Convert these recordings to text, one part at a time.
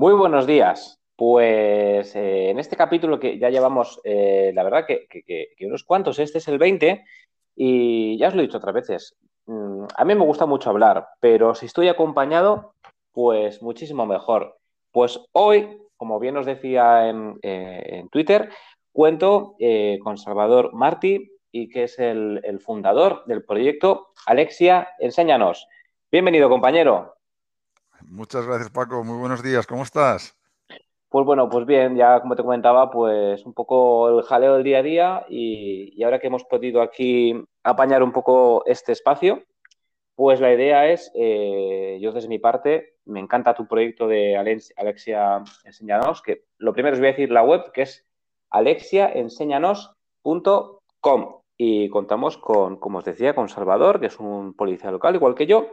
Muy buenos días. Pues eh, en este capítulo que ya llevamos, eh, la verdad que, unos cuantos, este es el 20 y ya os lo he dicho otras veces, mm, a mí me gusta mucho hablar, pero si estoy acompañado, pues muchísimo mejor. Pues hoy, como bien os decía en, eh, Twitter, cuento con Salvador Martí y que es el, el fundador del proyecto Alexia, enséñanos. Bienvenido, compañero. Muchas gracias, Paco. Muy buenos días. ¿Cómo estás? Pues bueno, pues bien, ya como te comentaba, pues un poco el jaleo del día a día y, ahora que hemos podido aquí apañar un poco este espacio, pues la idea es, eh, yo desde mi parte, me encanta tu proyecto de Alexia Enseñanos, que lo primero os voy a decir la web, que es alexiaenseñanos.com y contamos con, como os decía, con Salvador, que es un policía local, igual que yo.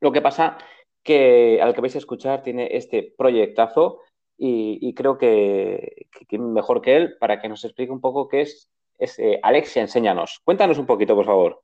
Lo que pasa que al que vais a escuchar tiene este proyectazo y, creo que, mejor que él para que nos explique un poco qué es, eh, Alexia, enséñanos. Cuéntanos un poquito, por favor.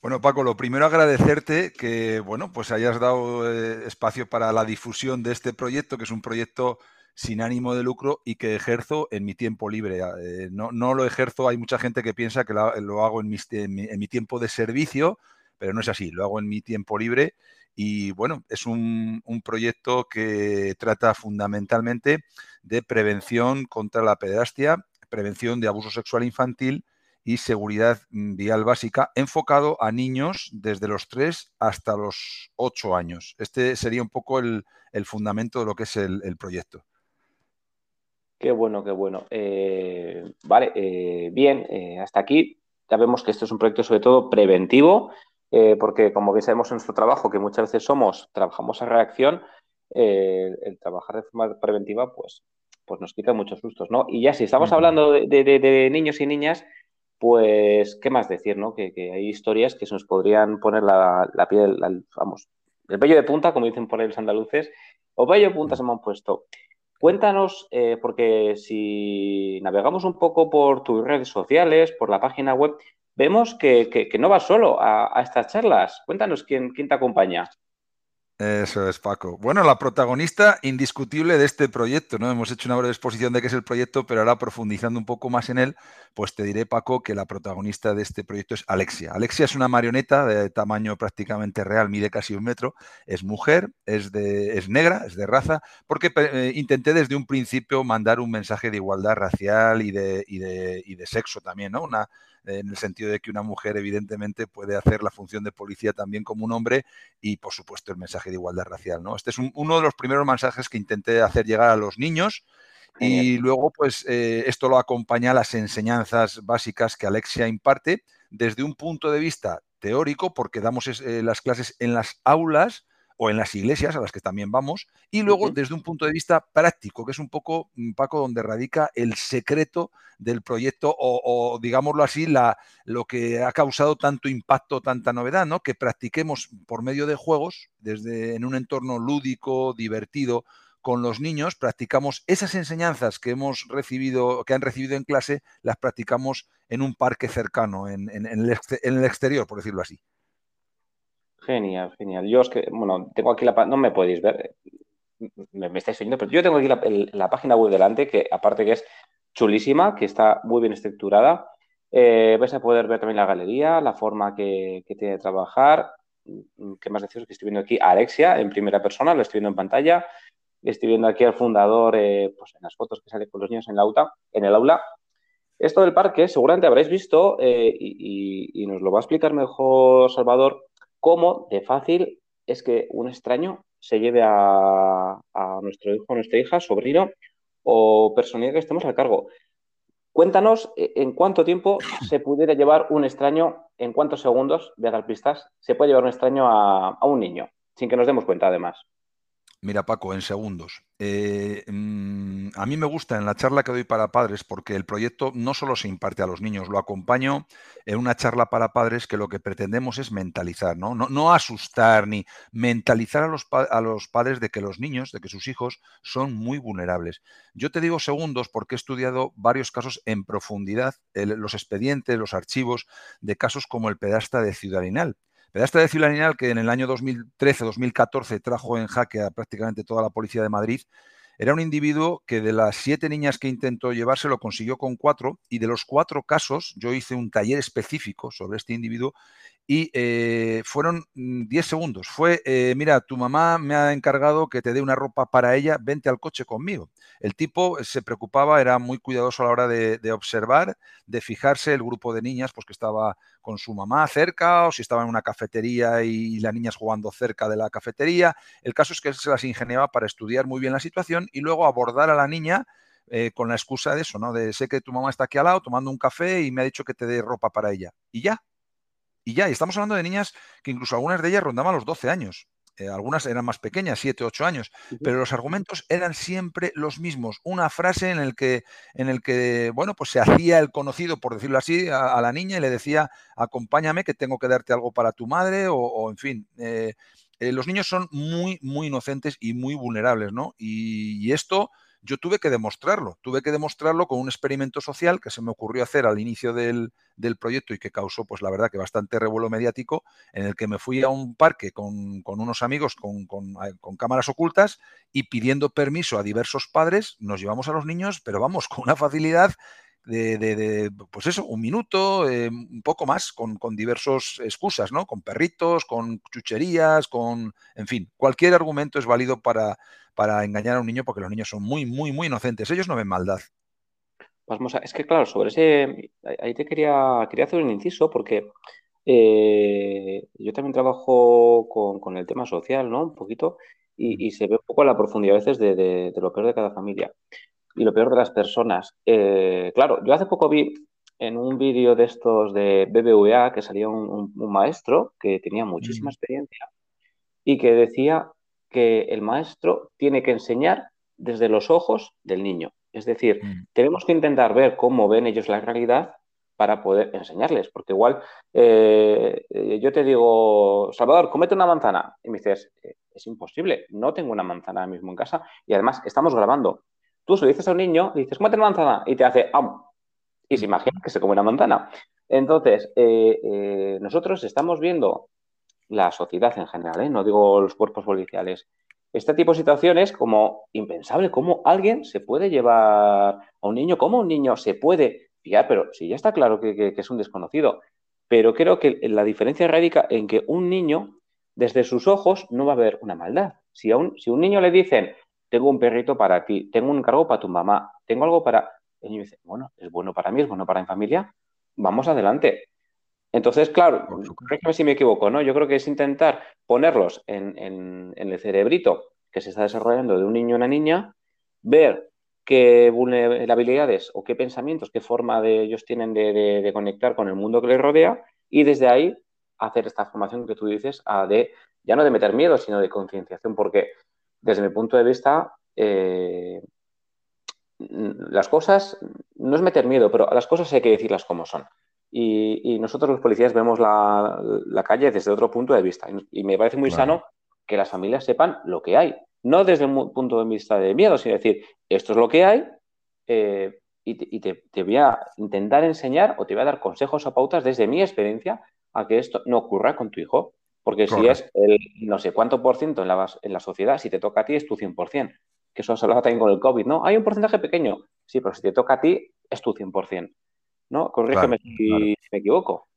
Bueno, Paco, lo primero agradecerte que, bueno, pues hayas dado eh, espacio para la difusión de este proyecto, que es un proyecto sin ánimo de lucro y que ejerzo en mi tiempo libre. Eh, no, lo ejerzo, hay mucha gente que piensa que lo, hago en mi, tiempo de servicio, pero no es así, lo hago en mi tiempo libre y bueno, es un, proyecto que trata fundamentalmente de prevención contra la pederastia, prevención de abuso sexual infantil y seguridad mm, vial básica, enfocado a niños desde los 3 hasta los 8 años. Este sería un poco el, fundamento de lo que es el, proyecto. Qué bueno, qué bueno. Eh, vale, eh, bien, eh, hasta aquí ya vemos que esto es un proyecto sobre todo preventivo eh, porque como bien sabemos en nuestro trabajo, que muchas veces somos, trabajamos a reacción, eh, el trabajar de forma preventiva, pues, pues nos quita muchos sustos, ¿no? Y ya si estamos hablando de, niños y niñas, pues, ¿qué más decir, no? Que, hay historias que se nos podrían poner la, piel, vamos, el vello de punta, como dicen por ahí los andaluces, o vello de punta se me han puesto. Cuéntanos, eh, porque si navegamos un poco por tus redes sociales, por la página web, vemos que, no vas solo a, estas charlas. Cuéntanos quién, quién te acompaña. Eso es, Paco. Bueno, la protagonista indiscutible de este proyecto, ¿no? Hemos hecho una breve exposición de qué es el proyecto, pero ahora profundizando un poco más en él, pues te diré, Paco, que la protagonista de este proyecto es Alexia. Alexia es una marioneta de tamaño prácticamente real, mide casi un metro, es mujer, es, de, es negra, es de raza, porque eh, intenté desde un principio mandar un mensaje de igualdad racial y de, y de, y de sexo también, ¿no? Una, en el sentido de que una mujer evidentemente puede hacer la función de policía también como un hombre y por supuesto el mensaje de igualdad racial. ¿no? Este es uno de los primeros mensajes que intenté hacer llegar a los niños y luego pues eh, esto lo acompaña a las enseñanzas básicas que Alexia imparte desde un punto de vista teórico porque damos eh, las clases en las aulas o en las iglesias a las que también vamos, y luego desde un punto de vista práctico, que es un poco, mm, Paco, donde radica el secreto del proyecto o, digámoslo así, la, lo que ha causado tanto impacto, tanta novedad, ¿no? Que practiquemos por medio de juegos, desde en un entorno lúdico, divertido, con los niños, practicamos esas enseñanzas que hemos recibido, que han recibido en clase, las practicamos en un parque cercano, en el exterior, por decirlo así. Genial, genial. Yo es que, bueno, tengo aquí la no me podéis ver, me, estáis viendo, pero yo tengo aquí la, página web delante, que aparte que es chulísima, que está muy bien estructurada. Eh, vais a poder ver también la galería, la forma que, tiene de trabajar. ¿Qué más deciros? Que estoy viendo aquí a Alexia en primera persona, lo estoy viendo en pantalla. Estoy viendo aquí al fundador, eh, pues en las fotos que sale con los niños en, la en el aula. Esto del parque seguramente habréis visto eh, y, nos lo va a explicar mejor Salvador cómo de fácil es que un extraño se lleve a, nuestro hijo, nuestra hija, sobrino o persona que estemos al cargo. Cuéntanos eh, en cuánto tiempo se pudiera llevar un extraño, en cuántos segundos, de dar pistas, se puede llevar un extraño a un niño, sin que nos demos cuenta además. Mira, Paco, en segundos. Eh, mm, a mí me gusta en la charla que doy para padres porque el proyecto no solo se imparte a los niños, lo acompaño en una charla para padres que lo que pretendemos es mentalizar, no, asustar ni mentalizar a los, a los, padres de que los niños, de que sus hijos son muy vulnerables. Yo te digo segundos porque he estudiado varios casos en profundidad, los expedientes, los archivos de casos como el pedasta de Ciudadinal Pedasta de Ciudad que en el año 2013-2014 trajo en jaque a prácticamente toda la policía de Madrid, era un individuo que de las siete niñas que intentó llevarse lo consiguió con cuatro y de los cuatro casos yo hice un taller específico sobre este individuo y eh, fueron 10 mm, segundos. Fue, eh, mira, tu mamá me ha encargado que te dé una ropa para ella, vente al coche conmigo. El tipo se preocupaba, era muy cuidadoso a la hora de, observar, de fijarse el grupo de niñas, pues que estaba con su mamá cerca o si estaba en una cafetería y las niñas jugando cerca de la cafetería. El caso es que él se las ingeniaba para estudiar muy bien la situación y luego abordar a la niña eh, con la excusa de eso, ¿no? De sé que tu mamá está aquí al lado tomando un café y me ha dicho que te dé ropa para ella. Y ya, y ya, y estamos hablando de niñas que incluso algunas de ellas rondaban los 12 años. Eh, algunas eran más pequeñas, 7, 8 años, pero los argumentos eran siempre los mismos. Una frase en el que, en el que bueno, pues se hacía el conocido, por decirlo así, a, la niña y le decía, acompáñame que tengo que darte algo para tu madre, o, en fin. Eh, eh, los niños son muy, muy inocentes y muy vulnerables, ¿no? y esto yo tuve que demostrarlo, tuve que demostrarlo con un experimento social que se me ocurrió hacer al inicio del, proyecto y que causó, pues la verdad, que bastante revuelo mediático, en el que me fui a un parque con, unos amigos con, con, cámaras ocultas y pidiendo permiso a diversos padres, nos llevamos a los niños, pero vamos, con una facilidad de, pues eso, un minuto, eh, un poco más, con, con diversas excusas, ¿no? Con perritos, con chucherías, con, en fin, cualquier argumento es válido para, para engañar a un niño porque los niños son muy, muy, muy inocentes. Ellos no ven maldad. Vamos es que claro, sobre ese, ahí te quería, quería hacer un inciso porque eh, yo también trabajo con, el tema social, ¿no? Un poquito, y, se ve un poco la profundidad a veces de, lo peor de cada familia y lo peor de las personas. Eh, claro, yo hace poco vi en un vídeo de estos de BBVA que salía un, maestro que tenía muchísima experiencia y que decía que el maestro tiene que enseñar desde los ojos del niño. Es decir, mm. tenemos que intentar ver cómo ven ellos la realidad para poder enseñarles, porque igual eh, yo te digo, Salvador, comete una manzana, y me dices, eh, es imposible, no tengo una manzana mismo en casa, y además estamos grabando. Tú se lo dices a un niño, y dices, comete una manzana, y te hace, ¡am! Y se imagina que se come una manzana. Entonces, eh, nosotros estamos viendo la sociedad en general, ¿eh? no digo los cuerpos policiales. Este tipo de situaciones como impensable, cómo alguien se puede llevar a un niño, cómo un niño se puede fiar, pero si ya está claro que, es un desconocido. Pero creo que la diferencia radica en que un niño, desde sus ojos, no va a ver una maldad. Si a un, si un niño le dicen, tengo un perrito para ti, tengo un cargo para tu mamá, tengo algo para... El niño dice, bueno, es bueno para mí, es bueno para mi familia, vamos adelante. Entonces, claro, corrígeme si me equivoco, ¿no? Yo creo que es intentar ponerlos en, el cerebrito que se está desarrollando de un niño o una niña, ver qué vulnerabilidades o qué pensamientos, qué forma de ellos tienen de, conectar con el mundo que les rodea y desde ahí hacer esta formación que tú dices de ya no de meter miedo, sino de concienciación, porque desde mi punto de vista eh, las cosas no es meter miedo, pero las cosas hay que decirlas como son. Y, nosotros los policías vemos la, calle desde otro punto de vista. Y, me parece muy sano que las familias sepan lo que hay. No desde un punto de vista de miedo, sino decir, esto es lo que hay eh, y, te, voy a intentar enseñar o te voy a dar consejos o pautas desde mi experiencia a que esto no ocurra con tu hijo. Porque si es el no sé cuánto por ciento en la, en la sociedad, si te toca a ti es tu 100%. Que eso se lo también con el COVID, ¿no? Hay un porcentaje pequeño. Sí, pero si te toca a ti es tu 100%. ¿no? Corrígeme si, me equivoco.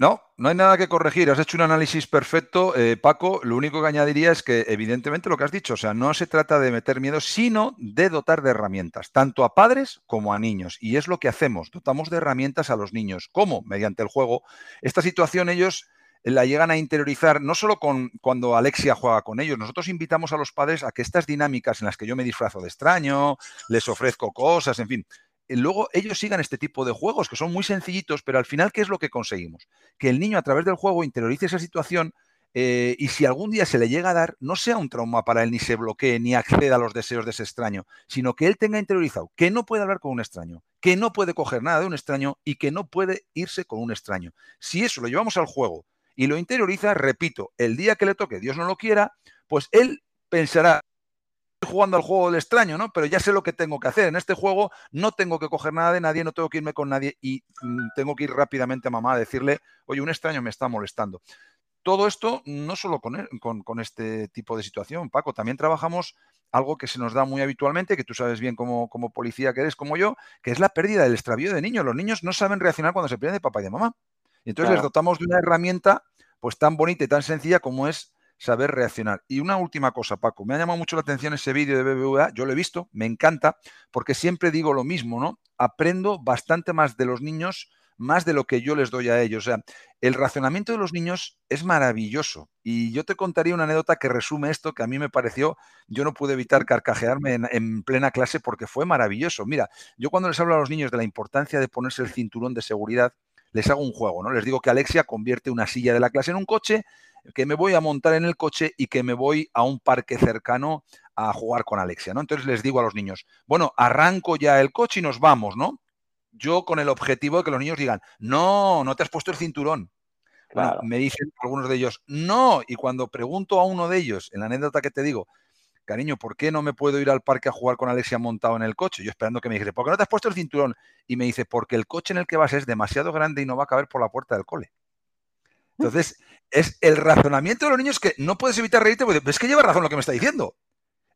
No, no hay nada que corregir. Has hecho un análisis perfecto, eh, Paco. Lo único que añadiría es que, evidentemente, lo que has dicho, o sea, no se trata de meter miedo, sino de dotar de herramientas, tanto a padres como a niños. Y es lo que hacemos, dotamos de herramientas a los niños. ¿Cómo? Mediante el juego. Esta situación ellos la llegan a interiorizar no solo con cuando Alexia juega con ellos, nosotros invitamos a los padres a que estas dinámicas en las que yo me disfrazo de extraño, les ofrezco cosas, en fin, luego ellos sigan este tipo de juegos que son muy sencillitos, pero al final, ¿qué es lo que conseguimos? Que el niño a través del juego interiorice esa situación eh, y si algún día se le llega a dar, no sea un trauma para él, ni se bloquee, ni acceda a los deseos de ese extraño, sino que él tenga interiorizado que no puede hablar con un extraño, que no puede coger nada de un extraño y que no puede irse con un extraño. Si eso lo llevamos al juego y lo interioriza, repito, el día que le toque, Dios no lo quiera, pues él pensará, jugando al juego del extraño, ¿no? Pero ya sé lo que tengo que hacer. En este juego no tengo que coger nada de nadie, no tengo que irme con nadie y mm, tengo que ir rápidamente a mamá a decirle, oye, un extraño me está molestando. todo esto no solo con, con, este tipo de situación, Paco, también trabajamos algo que se nos da muy habitualmente, que tú sabes bien como, como policía que eres, como yo, que es la pérdida del extravío de niños. Los niños no saben reaccionar cuando se pierden de papá y de mamá. Y entonces les dotamos de una herramienta pues tan bonita y tan sencilla como es saber reaccionar. Y una última cosa, Paco, me ha llamado mucho la atención ese vídeo de BBVA, yo lo he visto, me encanta, porque siempre digo lo mismo, ¿no? Aprendo bastante más de los niños, más de lo que yo les doy a ellos. O sea, el razonamiento de los niños es maravilloso. Y yo te contaría una anécdota que resume esto, que a mí me pareció, yo no pude evitar carcajearme en, en plena clase porque fue maravilloso. Mira, yo cuando les hablo a los niños de la importancia de ponerse el cinturón de seguridad, les hago un juego, ¿no? Les digo que Alexia convierte una silla de la clase en un coche que me voy a montar en el coche y que me voy a un parque cercano a jugar con Alexia, ¿no? Entonces les digo a los niños, bueno, arranco ya el coche y nos vamos, ¿no? Yo con el objetivo de que los niños digan, no, no te has puesto el cinturón. me dicen algunos de ellos, no, y cuando pregunto a uno de ellos, en la anécdota que te digo, cariño, ¿por qué no me puedo ir al parque a jugar con Alexia montado en el coche? Yo esperando que me dijese, ¿por qué no te has puesto el cinturón? Y me dice, porque el coche en el que vas es demasiado grande y no va a caber por la puerta del cole. Entonces, es el razonamiento de los niños que no puedes evitar reírte porque es que lleva razón lo que me está diciendo.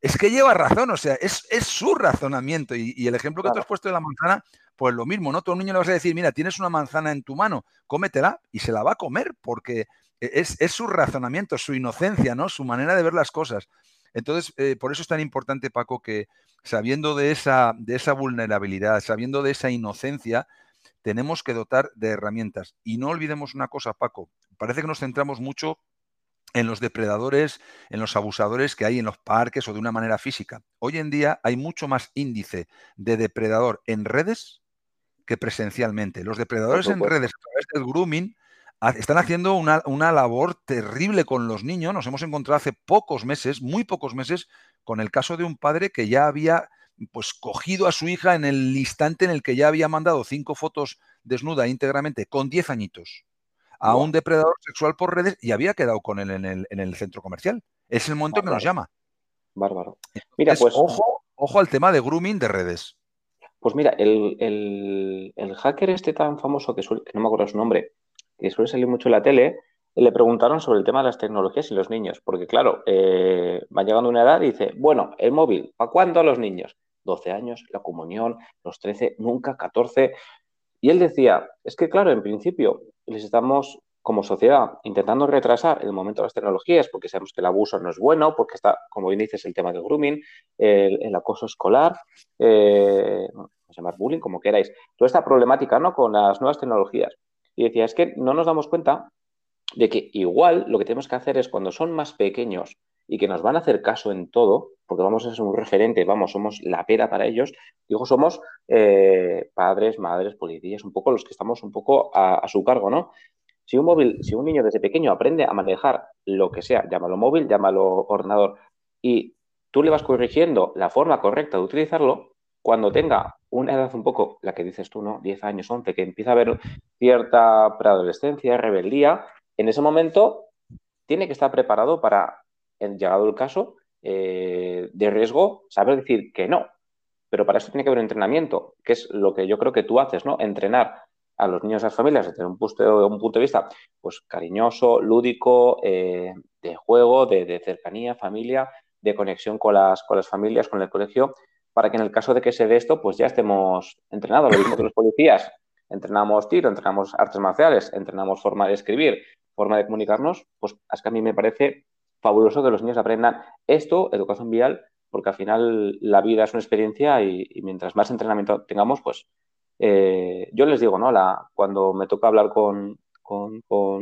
Es que lleva razón, o sea, es, su razonamiento. Y, el ejemplo que tú has puesto de la manzana, pues lo mismo, ¿no? Todo un niño le vas a decir, mira, tienes una manzana en tu mano, cómetela y se la va a comer porque es, su razonamiento, su inocencia, ¿no? Su manera de ver las cosas. Entonces, eh, por eso es tan importante, Paco, que sabiendo de esa, de esa vulnerabilidad, sabiendo de esa inocencia, tenemos que dotar de herramientas. Y no olvidemos una cosa, Paco, parece que nos centramos mucho en los depredadores, en los abusadores que hay en los parques o de una manera física. Hoy en día hay mucho más índice de depredador en redes que presencialmente. Los depredadores en redes a través del grooming están haciendo una, una, labor terrible con los niños. Nos hemos encontrado hace pocos meses, muy pocos meses, con el caso de un padre que ya había pues cogido a su hija en el instante en el que ya había mandado cinco fotos desnuda íntegramente con 10 añitos a un depredador sexual por redes y había quedado con él en el, centro comercial. Es el momento que nos llama. Bárbaro. Mira, pues. Ojo, ojo al tema de grooming de redes. Pues mira, el, hacker este tan famoso que, suele, que no me acuerdo su nombre, que suele salir mucho en la tele, le preguntaron sobre el tema de las tecnologías y los niños, porque claro, eh, va llegando una edad y dice, bueno, el móvil, ¿para cuándo a los niños? 12 años, la comunión, los 13, nunca, 14. Y él decía, es que claro, en principio les estamos como sociedad intentando retrasar el momento de las tecnologías porque sabemos que el abuso no es bueno, porque está, como bien dices, el tema del grooming, el, acoso escolar, eh, llamar bullying, como queráis, toda esta problemática ¿no? con las nuevas tecnologías. Y decía, es que no nos damos cuenta de que igual lo que tenemos que hacer es cuando son más pequeños y que nos van a hacer caso en todo, porque vamos a ser un referente, vamos, somos la pera para ellos, digo, somos eh, padres, madres, policías, un poco los que estamos un poco a, su cargo, ¿no? Si un móvil, si un niño desde pequeño aprende a manejar lo que sea, llámalo móvil, llámalo ordenador, y tú le vas corrigiendo la forma correcta de utilizarlo, cuando tenga una edad un poco, la que dices tú, ¿no? 10 años, 11, que empieza a haber cierta preadolescencia, rebeldía, en ese momento tiene que estar preparado para en llegado el caso, eh, de riesgo, saber decir que no. Pero para eso tiene que haber entrenamiento, que es lo que yo creo que tú haces, ¿no? Entrenar a los niños y a las familias desde un punto, un punto de vista pues cariñoso, lúdico, eh, de juego, de, cercanía, familia, de conexión con las, con las familias, con el colegio, para que en el caso de que se dé esto, pues ya estemos entrenados. Lo mismo que los policías, entrenamos tiro, entrenamos artes marciales, entrenamos forma de escribir, forma de comunicarnos, pues es que a mí me parece fabuloso que los niños aprendan esto, educación vial, porque al final la vida es una experiencia y, mientras más entrenamiento tengamos, pues eh, yo les digo, ¿no? La, cuando me toca hablar con,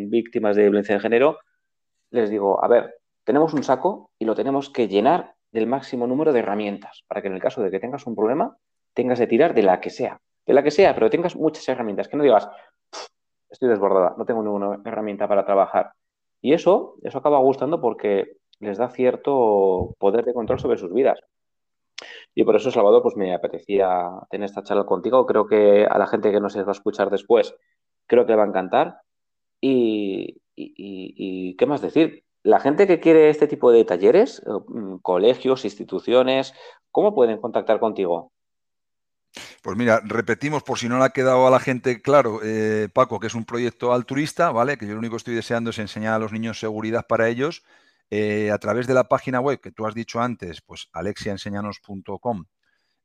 víctimas de violencia de género, les digo, a ver, tenemos un saco y lo tenemos que llenar del máximo número de herramientas para que en el caso de que tengas un problema, tengas de tirar de la que sea, de la que sea, pero tengas muchas herramientas, que no digas, estoy desbordada, no tengo ninguna herramienta para trabajar. Y eso, eso acaba gustando porque les da cierto poder de control sobre sus vidas. Y por eso, Salvador, pues me apetecía tener esta charla contigo. Creo que a la gente que nos va a escuchar después, creo que le va a encantar. Y, ¿qué más decir? La gente que quiere este tipo de talleres, mm, colegios, instituciones, ¿cómo pueden contactar contigo? Pues mira, repetimos por si no le ha quedado a la gente claro, eh, Paco, que es un proyecto altruista, ¿vale? Que yo lo único que estoy deseando es enseñar a los niños seguridad para ellos. Eh, a través de la página web que tú has dicho antes, pues alexiaenseñanos.com,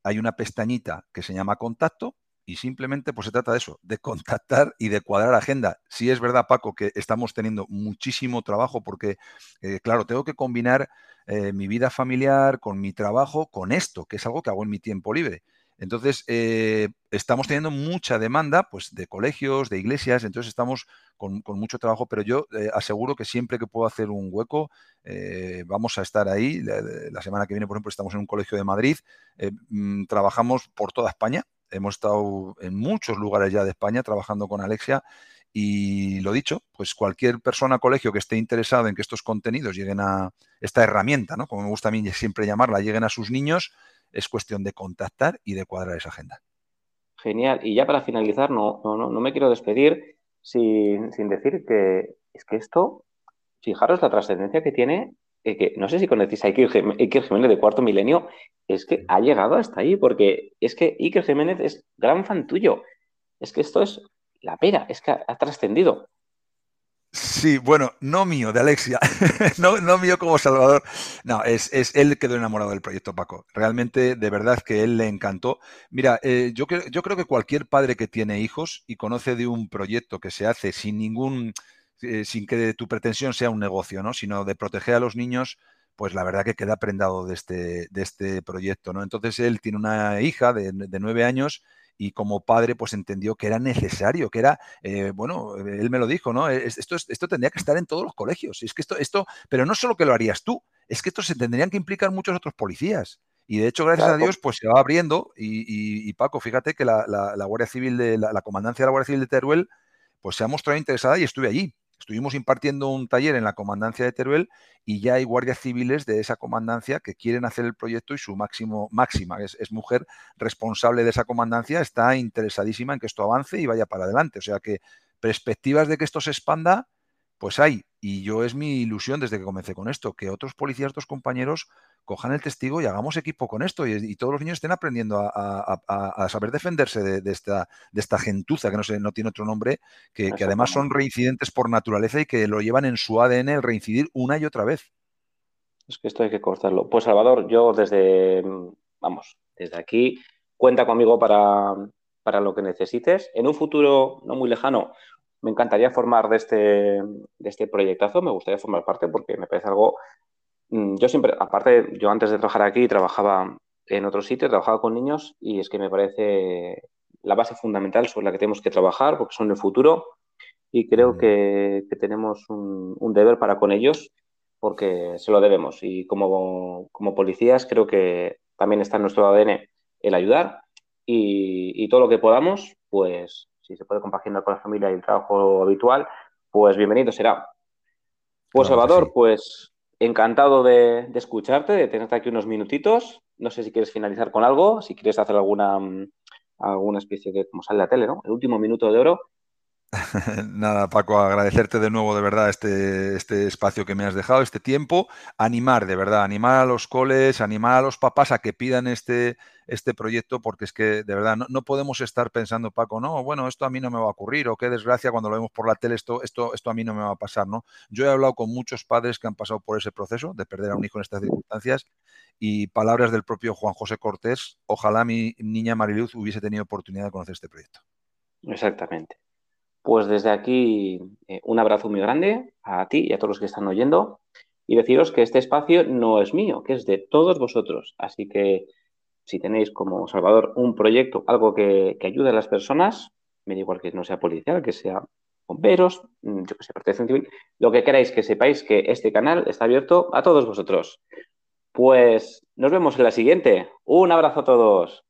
hay una pestañita que se llama contacto y simplemente pues se trata de eso, de contactar y de cuadrar agenda. Sí es verdad, Paco, que estamos teniendo muchísimo trabajo porque, eh, claro, tengo que combinar mi vida familiar con mi trabajo, con esto, que es algo que hago en mi tiempo libre. Entonces, eh, estamos teniendo mucha demanda pues, de colegios, de iglesias, entonces estamos con, mucho trabajo, pero yo eh, aseguro que siempre que puedo hacer un hueco, eh, vamos a estar ahí. La, semana que viene, por ejemplo, estamos en un colegio de Madrid, mm, trabajamos por toda España, hemos estado en muchos lugares ya de España trabajando con Alexia. Y lo dicho, pues cualquier persona, colegio que esté interesado en que estos contenidos lleguen a esta herramienta, ¿no? Como me gusta a mí siempre llamarla, lleguen a sus niños, es cuestión de contactar y de cuadrar esa agenda. Genial. Y ya para finalizar, no, no, no, me quiero despedir sin, decir que es que esto, fijaros la trascendencia que tiene, eh, que no sé si conocéis a Iker, Jiménez de Cuarto Milenio, es que ha llegado hasta ahí, porque es que Iker Jiménez es gran fan tuyo. Es que esto es la pera, es que ha trascendido. Sí, bueno, no mío, de Alexia, no, mío como Salvador. No, es, es, él quedó enamorado del proyecto Paco. Realmente, de verdad que él le encantó. Mira, eh, yo, yo creo que cualquier padre que tiene hijos y conoce de un proyecto que se hace sin ningún, eh, sin que tu pretensión sea un negocio, ¿no? Sino de proteger a los niños, pues la verdad que queda prendado de este, de este proyecto, ¿no? Entonces él tiene una hija de, de nueve años y como padre pues entendió que era necesario, que era, eh, bueno, él me lo dijo, ¿no? Esto, esto tendría que estar en todos los colegios. Es que esto, esto, pero no solo que lo harías tú, es que esto se tendrían que implicar muchos otros policías. Y de hecho, gracias a Dios, pues se va abriendo. Y, Paco, fíjate que la, la, Guardia Civil de la, la, comandancia de la Guardia Civil de Teruel, pues se ha mostrado interesada y estuve allí. Estuvimos impartiendo un taller en la comandancia de Teruel y ya hay guardias civiles de esa comandancia que quieren hacer el proyecto y su máximo, máxima, es, es, mujer responsable de esa comandancia, está interesadísima en que esto avance y vaya para adelante. O sea que perspectivas de que esto se expanda, pues hay. Y yo es mi ilusión desde que comencé con esto, que otros policías, otros compañeros cojan el testigo y hagamos equipo con esto y, todos los niños estén aprendiendo a, saber defenderse de, esta, de esta gentuza, que no, sé, no tiene otro nombre, que, además son reincidentes por naturaleza y que lo llevan en su ADN el reincidir una y otra vez. Es que esto hay que cortarlo. Pues Salvador, yo desde, vamos, desde aquí, cuenta conmigo para, para lo que necesites. En un futuro no muy lejano, me encantaría formar de este, de este proyectazo, me gustaría formar parte porque me parece algo Mm, yo siempre, aparte, yo antes de trabajar aquí trabajaba en otro sitio, trabajaba con niños y es que me parece la base fundamental sobre la que tenemos que trabajar porque son el futuro y creo que, tenemos un, deber para con ellos porque se lo debemos. Y como, policías creo que también está en nuestro ADN el ayudar y, todo lo que podamos, pues si se puede compaginar con la familia y el trabajo habitual, pues bienvenido será. Pues Salvador, pues encantado de, escucharte, de tenerte aquí unos minutitos. No sé si quieres finalizar con algo, si quieres hacer alguna, mm, alguna especie de, como sale la tele, ¿no? El último minuto de oro. Nada, Paco, agradecerte de nuevo de verdad este, este espacio que me has dejado, este tiempo. Animar, de verdad, animar a los coles, animar a los papás a que pidan este, este proyecto, porque es que de verdad no, podemos estar pensando, Paco, no, bueno, esto a mí no me va a ocurrir, o qué desgracia cuando lo vemos por la tele, esto, esto, esto a mí no me va a pasar, ¿no? Yo he hablado con muchos padres que han pasado por ese proceso de perder a un hijo en estas circunstancias y palabras del propio Juan José Cortés, ojalá mi niña Mariluz hubiese tenido oportunidad de conocer este proyecto. Exactamente. Pues desde aquí eh, un abrazo muy grande a ti y a todos los que están oyendo y deciros que este espacio no es mío, que es de todos vosotros. Así que si tenéis como Salvador un proyecto, algo que, ayude a las personas, me da igual que no sea policial, que sea bomberos, mm, yo que sé, protección civil, lo que queráis que sepáis que este canal está abierto a todos vosotros. Pues nos vemos en la siguiente. Un abrazo a todos.